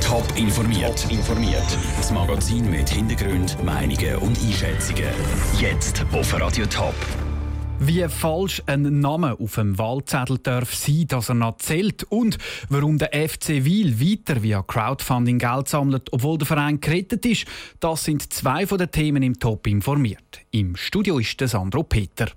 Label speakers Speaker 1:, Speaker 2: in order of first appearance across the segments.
Speaker 1: Top informiert. informiert. Das Magazin mit Hintergrund, Meinungen und Einschätzungen. Jetzt auf Radio Top.
Speaker 2: Wie falsch ein Name auf dem Wahlzettel darf sein, dass er noch zählt und warum der FC Wiel weiter via Crowdfunding Geld sammelt, obwohl der Verein gerettet ist, das sind zwei von den Themen im Top informiert. Im Studio ist der Sandro Peter.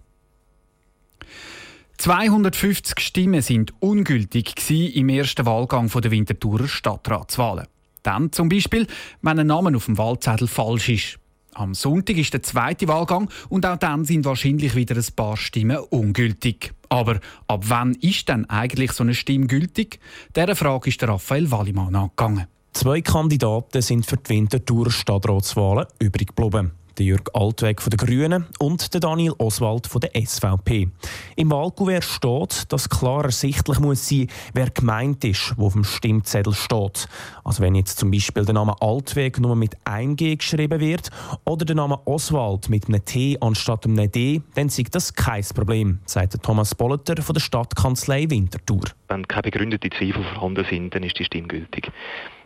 Speaker 2: 250 Stimmen sind ungültig im ersten Wahlgang der Winterthurer Stadtratswahlen. Dann zum Beispiel, wenn ein Name auf dem Wahlzettel falsch ist. Am Sonntag ist der zweite Wahlgang und auch dann sind wahrscheinlich wieder ein paar Stimmen ungültig. Aber ab wann ist denn eigentlich so eine Stimme gültig? Dieser Frage ist der Raphael Wallimann angegangen.
Speaker 3: Zwei Kandidaten sind für die Winterthurer Stadtratswahlen übrig geblieben der Jürg Altweg von den Grünen und der Daniel Oswald von der SVP. Im Wahlkuvert steht, dass klar ersichtlich muss sein, wer gemeint ist, wo auf dem Stimmzettel steht. Also wenn jetzt zum Beispiel der Name Altweg nur mit einem G geschrieben wird oder der Name Oswald mit einem T anstatt einem D, dann sieht das kein Problem, sagt Thomas Bolleter von der Stadtkanzlei Winterthur.
Speaker 4: Wenn keine begründeten Zweifel vorhanden sind, dann ist die Stimme gültig.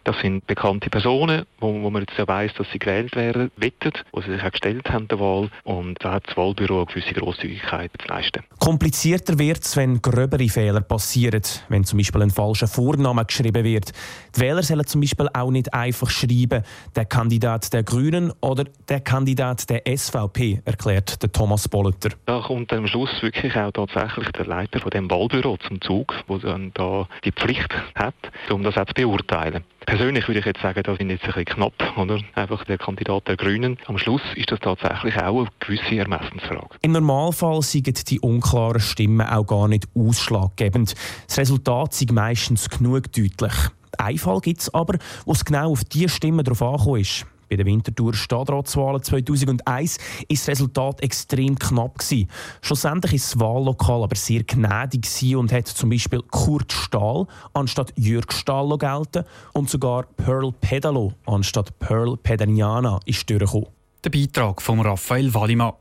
Speaker 4: Das sind bekannte Personen, wo, wo man jetzt ja weiss, dass sie gewählt werden, wettet, wo sie sich auch gestellt haben der Wahl und da hat das Wahlbüro eine gewisse Grosszügigkeit zu leisten.
Speaker 3: Komplizierter wird es, wenn gröbere Fehler passieren, wenn zum Beispiel ein falscher Vorname geschrieben wird. Die Wähler sollen zum Beispiel auch nicht einfach schreiben, der Kandidat der Grünen oder der Kandidat der SVP, erklärt der Thomas Bolleter.
Speaker 4: Da kommt am Schluss wirklich auch tatsächlich der Leiter von dem Wahlbüro zum Zug, wo dann da die Pflicht hat, um das auch zu beurteilen. Persönlich würde ich jetzt sagen, das sind jetzt ein bisschen knapp, oder? Einfach der Kandidat der Grünen. Am Schluss ist das tatsächlich auch eine gewisse Ermessensfrage.
Speaker 3: Im Normalfall sind die unklaren Stimmen auch gar nicht ausschlaggebend. Das Resultat ist meistens genug deutlich. Ein Fall gibt es aber, wo es genau auf diese Stimmen drauf angekommen ist. Bei den Winterthur Stadtratswahlen 2001 war das Resultat extrem knapp gewesen. Schlussendlich ist das Wahllokal aber sehr gnädig und hat zum Beispiel Kurt Stahl anstatt Jürg Stahl gelten und sogar Pearl Pedalo anstatt Pearl Pedaniana ist durchgekommen.
Speaker 2: Der Beitrag von Raphael Wallimann.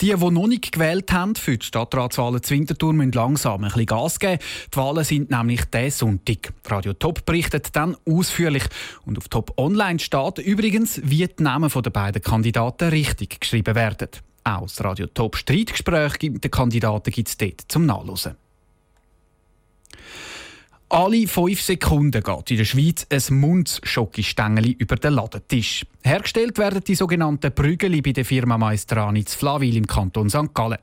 Speaker 2: Die, die noch nicht gewählt haben für die Stadtratswahlen zu Winterthur, müssen langsam ein bisschen Gas geben. Die Wahlen sind nämlich diesen Sonntag. Radio Top berichtet dann ausführlich. Und auf Top Online steht übrigens, wie die Namen der beiden Kandidaten richtig geschrieben werden. Auch das Radio Top Streitgespräch mit den Kandidaten gibt es dort zum Nachlesen. Alle fünf Sekunden geht in der Schweiz ein Mundschokistängeli über den Ladentisch. Hergestellt werden die sogenannten Brügeli bei der Firma Maestrani zu Flawil im Kanton St. Gallen.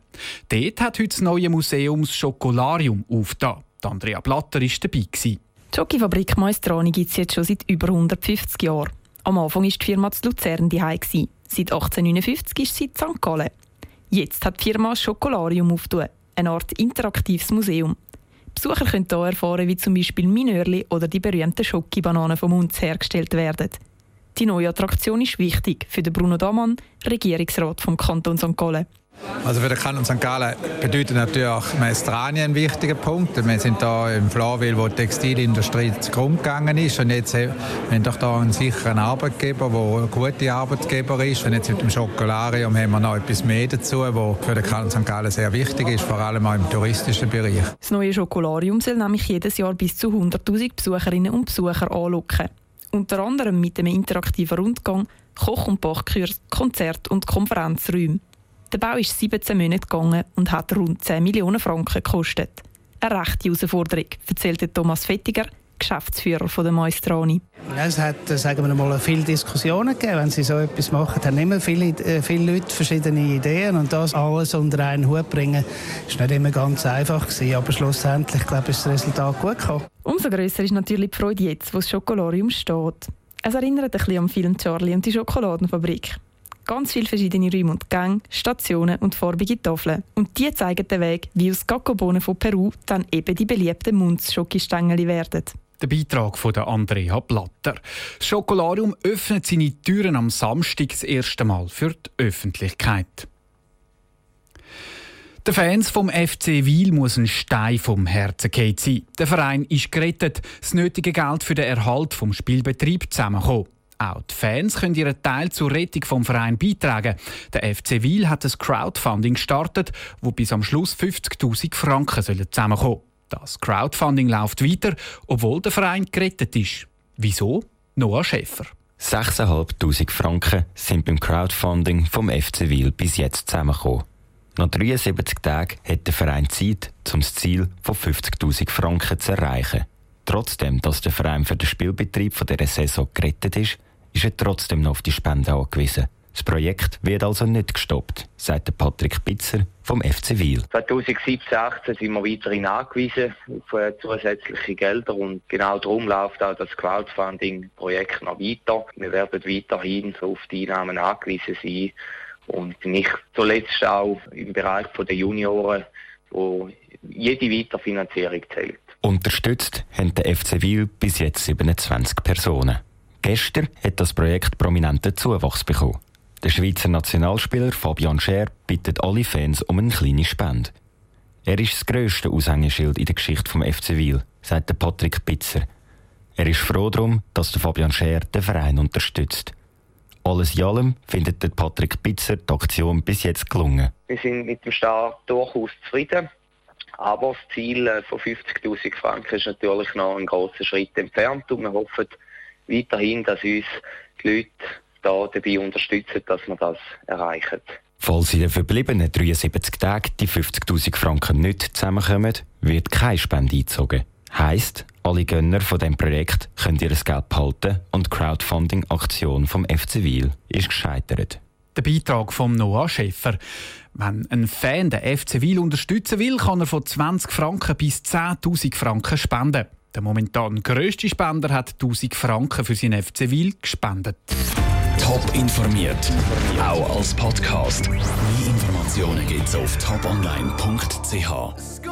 Speaker 2: Dort hat heute das neue Museum Schokolarium aufgetan. Andrea Blatter war dabei. Die
Speaker 5: Schokifabrik Maestrani gibt es jetzt schon seit über 150 Jahren. Am Anfang war die Firma zu Luzern daheim. Seit 1859 ist sie in St. Gallen. Jetzt hat die Firma Schokolarium aufgetan, eine Art interaktives Museum. Besucher können hier erfahren, wie zum Beispiel Minörli oder die berühmten Schokibananen vom Munz hergestellt werden. Die neue Attraktion ist wichtig für Bruno Damann, Regierungsrat vom Kanton St. Gallen.
Speaker 6: Also für den Kanton St. Gallen bedeutet natürlich Maestrani ein wichtiger Punkt. Wir sind hier im Flawil, wo die Textilindustrie zugrunde gegangen ist. Und jetzt haben wir doch hier einen sicheren Arbeitgeber, der ein guter Arbeitgeber ist. Und jetzt mit dem Schokolarium haben wir noch etwas mehr dazu, was für den Kanton St. Gallen sehr wichtig ist, vor allem auch im touristischen Bereich.
Speaker 5: Das neue Schokolarium soll nämlich jedes Jahr bis zu 100'000 Besucherinnen und Besucher anlocken. Unter anderem mit einem interaktiven Rundgang, Koch- und Bachkurs, Konzert- und Konferenzräumen. Der Bau ist 17 Monate gegangen und hat rund 10 Millionen Franken gekostet. Eine rechte Herausforderung, erzählte Thomas Fettiger, Geschäftsführer von der Maestrani.
Speaker 7: Es hat sagen wir mal, viele Diskussionen gegeben. Wenn Sie so etwas machen, haben immer viele, äh, viele Leute verschiedene Ideen. Und das alles unter einen Hut bringen, ist nicht immer ganz einfach gewesen. Aber schlussendlich, glaube ich, ist das Resultat gut gekommen.
Speaker 5: Umso grösser ist natürlich die Freude jetzt, wo das Schokolarium steht. Es erinnert ein bisschen am Film Charlie und die Schokoladenfabrik. Ganz viele verschiedene Räume und Gänge, Stationen und farbige Tafeln. Und die zeigen den Weg, wie aus Kakobohnen von Peru dann eben die beliebten Munzschokistängel werden.
Speaker 2: Der Beitrag von Andrea Blatter. Das Schokolarium öffnet seine Türen am Samstag das erste Mal für die Öffentlichkeit. Den Fans vom FC Wiel muss ein Stein vom Herzen sein. Der Verein ist gerettet, das nötige Geld für den Erhalt vom Spielbetrieb zusammenkommen. Auch die Fans können ihren Teil zur Rettung vom Verein beitragen. Der FC Wiel hat ein Crowdfunding gestartet, wo bis am Schluss 50.000 Franken zusammenkommen sollen. Das Crowdfunding läuft weiter, obwohl der Verein gerettet ist. Wieso? Noah Schäfer.
Speaker 8: 6'500 Franken sind beim Crowdfunding vom FC Wil bis jetzt zusammengekommen. Nach 73 Tagen hat der Verein Zeit, um das Ziel von 50.000 Franken zu erreichen. Trotzdem, dass der Verein für den Spielbetrieb von dieser Saison gerettet ist, ist er trotzdem noch auf die Spende angewiesen. Das Projekt wird also nicht gestoppt, sagt Patrick Bitzer vom FC Wiel.
Speaker 9: 2017-18 sind wir weiterhin angewiesen auf äh, zusätzliche Gelder und genau darum läuft auch das Crowdfunding-Projekt noch weiter. Wir werden weiterhin auf die Einnahmen angewiesen sein und nicht zuletzt auch im Bereich der Junioren, wo jede Weiterfinanzierung zählt.
Speaker 8: Unterstützt haben der FC Wiel bis jetzt 27 Personen. Gestern hat das Projekt prominenten Zuwachs bekommen. Der Schweizer Nationalspieler Fabian Scher bittet alle Fans um eine kleine Spende. Er ist das grösste Aushängeschild in der Geschichte vom FC Wiel, sagt Patrick Bitzer. Er ist froh darum, dass der Fabian Scher den Verein unterstützt. Alles in allem findet Patrick Bitzer die Aktion bis jetzt gelungen.
Speaker 9: Wir sind mit dem Start durchaus zufrieden. Aber das Ziel äh, von 50.000 Franken ist natürlich noch ein großer Schritt entfernt und wir hoffen weiterhin, dass uns die Leute da dabei unterstützen, dass wir das erreichen.
Speaker 8: Falls in den verbliebenen 73 Tagen die 50.000 Franken nicht zusammenkommen, wird keine Spende eingezogen. Heisst, alle Gönner von dem Projekt können ihr Geld behalten und die Crowdfunding-Aktion vom FC Wiel ist gescheitert.
Speaker 2: Der Beitrag von Noah Schäfer. Wenn ein Fan den FC Wiel unterstützen will, kann er von 20 Franken bis 10.000 Franken spenden. Der momentan grösste Spender hat 1000 Franken für seinen FC Wiel gespendet.
Speaker 1: Top informiert, auch als Podcast. Mehr Informationen gibt's auf toponline.ch.